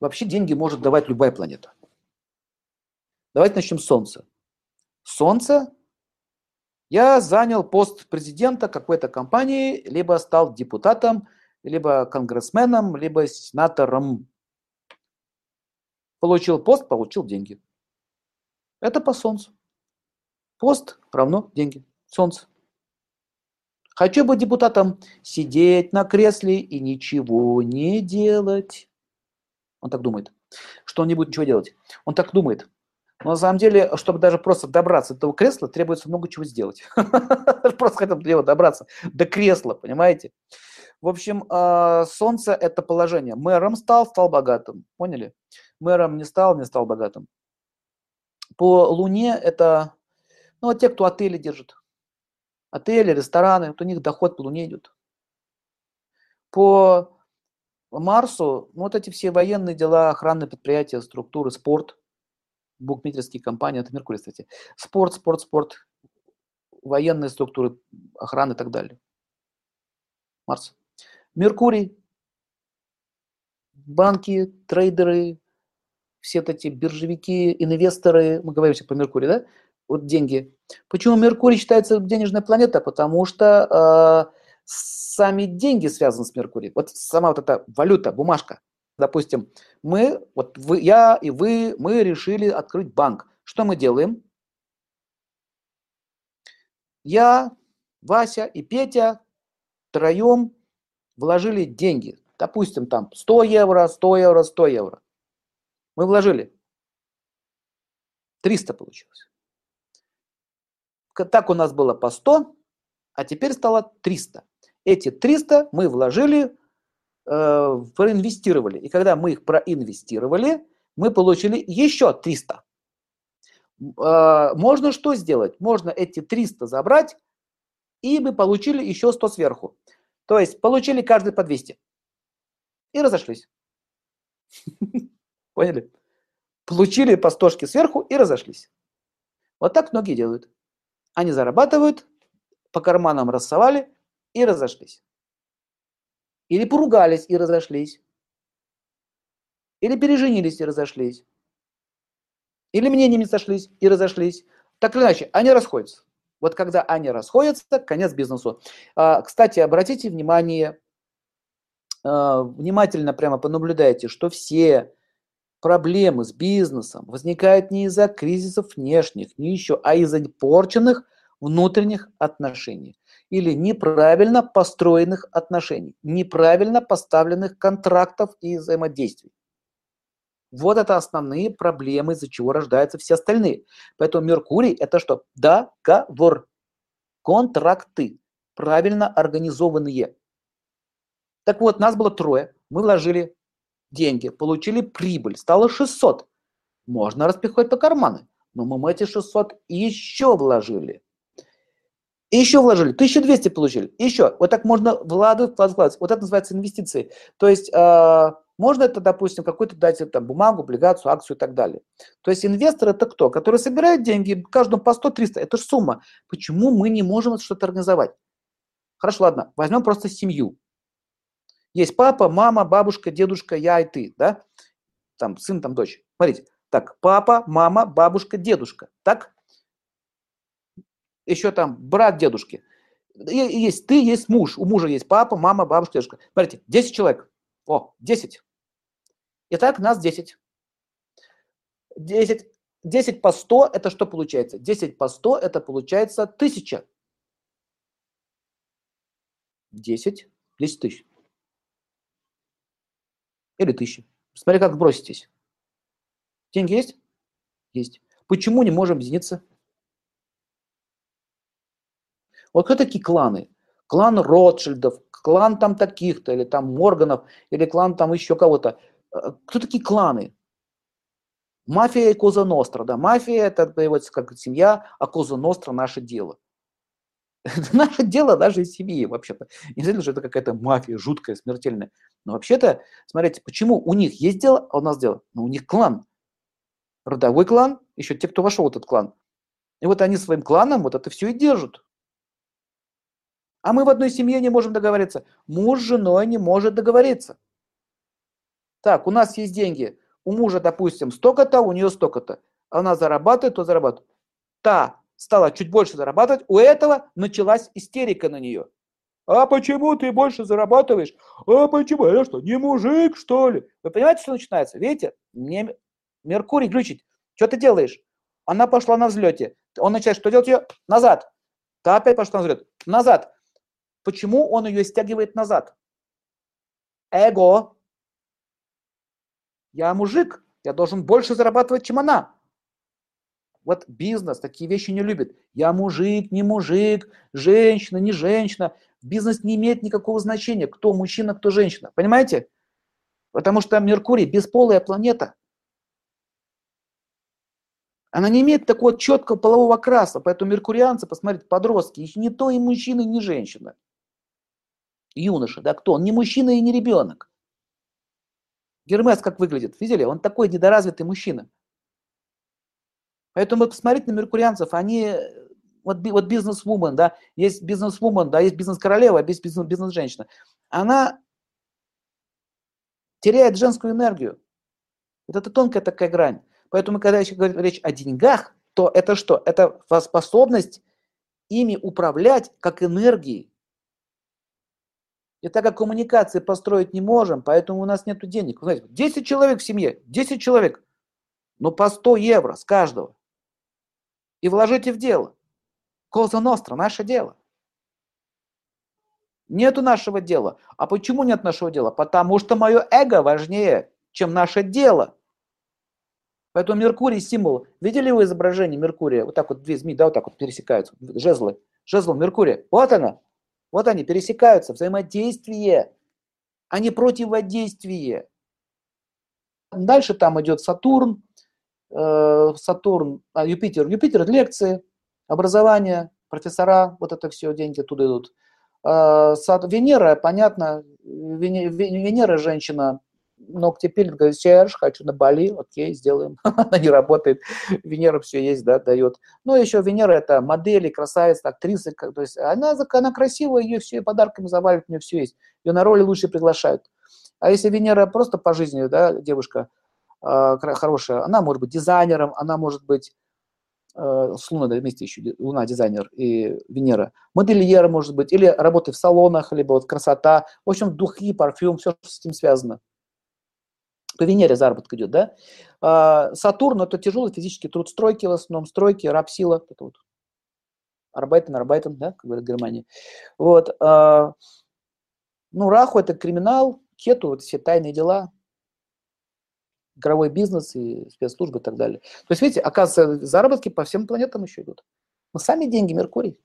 Вообще деньги может давать любая планета. Давайте начнем с Солнца. Солнце. Я занял пост президента какой-то компании, либо стал депутатом, либо конгрессменом, либо сенатором. Получил пост, получил деньги. Это по Солнцу. Пост равно деньги. Солнце. Хочу быть депутатом, сидеть на кресле и ничего не делать. Он так думает, что он не будет ничего делать. Он так думает. Но на самом деле, чтобы даже просто добраться до этого кресла, требуется много чего сделать. Просто хотел него добраться, до кресла, понимаете? В общем, а, солнце – это положение. Мэром стал, стал богатым. Поняли? Мэром не стал, не стал богатым. По Луне это ну, те, кто отели держит. Отели, рестораны, вот у них доход по Луне идет. По Марсу, ну, вот эти все военные дела, охранные предприятия, структуры, спорт, букмекерские компании, это Меркурий, кстати. Спорт, спорт, спорт, военные структуры, охраны и так далее. Марс. Меркурий, банки, трейдеры, все эти биржевики, инвесторы, мы говорим сейчас про Меркурий, да? Вот деньги. Почему Меркурий считается денежная планета? Потому что э, сами деньги связаны с Меркурием. Вот сама вот эта валюта, бумажка. Допустим, мы, вот вы, я и вы, мы решили открыть банк. Что мы делаем? Я, Вася и Петя втроем вложили деньги. Допустим, там 100 евро, 100 евро, 100 евро. Мы вложили. 300 получилось. Так у нас было по 100, а теперь стало 300. Эти 300 мы вложили, э, проинвестировали. И когда мы их проинвестировали, мы получили еще 300. Э, можно что сделать? Можно эти 300 забрать, и мы получили еще 100 сверху. То есть получили каждый по 200. И разошлись. Поняли? Получили по стошке сверху и разошлись. Вот так многие делают. Они зарабатывают, по карманам рассовали и разошлись. Или поругались и разошлись. Или переженились и разошлись. Или мнениями сошлись и разошлись. Так или иначе, они расходятся. Вот когда они расходятся, конец бизнесу. А, кстати, обратите внимание, а, внимательно прямо понаблюдайте, что все проблемы с бизнесом возникают не из-за кризисов внешних, не еще, а из-за порченных внутренних отношений или неправильно построенных отношений, неправильно поставленных контрактов и взаимодействий. Вот это основные проблемы, из-за чего рождаются все остальные. Поэтому Меркурий – это что? Договор, контракты, правильно организованные. Так вот, нас было трое, мы вложили деньги, получили прибыль, стало 600. Можно распихивать по карманы, но мы эти 600 еще вложили. И еще вложили, 1200 получили, еще. Вот так можно вкладывать, вкладывать. Вот это называется инвестиции. То есть э, можно это, допустим, какую-то дать там, бумагу, облигацию, акцию и так далее. То есть инвестор это кто? Который собирает деньги, каждому по 100-300. Это же сумма. Почему мы не можем что-то организовать? Хорошо, ладно, возьмем просто семью. Есть папа, мама, бабушка, дедушка, я и ты, да? Там сын, там дочь. Смотрите, так, папа, мама, бабушка, дедушка, так? Еще там брат дедушки. Есть ты, есть муж. У мужа есть папа, мама, бабушка, дедушка. Смотрите, 10 человек. О, 10. Итак, нас 10. 10, 10 по 100 это что получается? 10 по 100 это получается 1000. 10, 10 тысяч. Или тысячи. Смотри, как броситесь. Деньги есть? Есть. Почему не можем объединиться? Вот кто такие кланы? Клан Ротшильдов, клан там таких-то, или там Морганов, или клан там еще кого-то. Э, кто такие кланы? Мафия и Коза Ностра. Да, мафия это переводится как семья, а Коза Ностра наше дело. Это наше дело даже из семьи, вообще-то. Не знаю, что это какая-то мафия жуткая, смертельная. Но вообще-то, смотрите, почему у них есть дело, а у нас дело? Но у них клан. Родовой клан, еще те, кто вошел в этот клан. И вот они своим кланом вот это все и держат. А мы в одной семье не можем договориться. Муж с женой не может договориться. Так, у нас есть деньги. У мужа, допустим, столько-то, у нее столько-то. Она зарабатывает, то зарабатывает. Та стала чуть больше зарабатывать, у этого началась истерика на нее. А почему ты больше зарабатываешь? А почему? Я что, не мужик, что ли? Вы понимаете, что начинается? Видите? Мне Меркурий глючит. Что ты делаешь? Она пошла на взлете. Он начинает что делать ее? Назад. Та опять пошла на взлет. Назад. Почему он ее стягивает назад? Эго. Я мужик, я должен больше зарабатывать, чем она. Вот бизнес такие вещи не любит. Я мужик, не мужик, женщина, не женщина. Бизнес не имеет никакого значения, кто мужчина, кто женщина. Понимаете? Потому что Меркурий бесполая планета. Она не имеет такого четкого полового окраса, поэтому меркурианцы, посмотрите, подростки, их не то и мужчина, и не женщина. Юноша, да, кто? Он не мужчина и не ребенок. Гермес как выглядит? Видели? Он такой недоразвитый мужчина. Поэтому посмотрите на меркурианцев, они, вот, вот бизнес-вумен, да, есть бизнес-вумен, да, есть бизнес-королева, есть бизнес-женщина. Она теряет женскую энергию. Вот это тонкая такая грань. Поэтому, когда еще говорит речь о деньгах, то это что? Это способность ими управлять как энергией. И так как коммуникации построить не можем, поэтому у нас нет денег. Вы знаете, 10 человек в семье, 10 человек, но по 100 евро с каждого и вложите в дело. Коза Ностра, наше дело. Нету нашего дела. А почему нет нашего дела? Потому что мое эго важнее, чем наше дело. Поэтому Меркурий символ. Видели вы изображение Меркурия? Вот так вот две змеи, да, вот так вот пересекаются. Жезлы. Жезл Меркурия. Вот она. Вот они пересекаются. Взаимодействие, а не противодействие. Дальше там идет Сатурн, Э, Сатурн, а Юпитер. Юпитер – лекции, образование, профессора, вот это все, деньги туда идут. А, Венера, понятно, Венера женщина, ногти пилит, говорит, Серж, хочу на Бали, окей, сделаем. Она не работает, Венера все есть, да, дает. Ну, еще Венера это модели, красавица, актриса, то есть она, она красивая, ее все подарками завалит, у нее все есть. Ее на роли лучше приглашают. А если Венера просто по жизни, да, девушка, а, хорошая, она может быть дизайнером, она может быть э, с Луной да, вместе еще, Луна дизайнер и Венера, модельер может быть, или работы в салонах, либо вот красота, в общем, духи, парфюм, все, что с этим связано. По Венере заработок идет, да? А, Сатурн – это тяжелый физический труд, стройки в основном, стройки, рабсила, это вот Арбайтен, Арбайтен, да, как говорят Германии. Вот. А, ну, Раху – это криминал, Кету – вот все тайные дела, игровой бизнес и спецслужбы и так далее. То есть, видите, оказывается, заработки по всем планетам еще идут. Но сами деньги, Меркурий.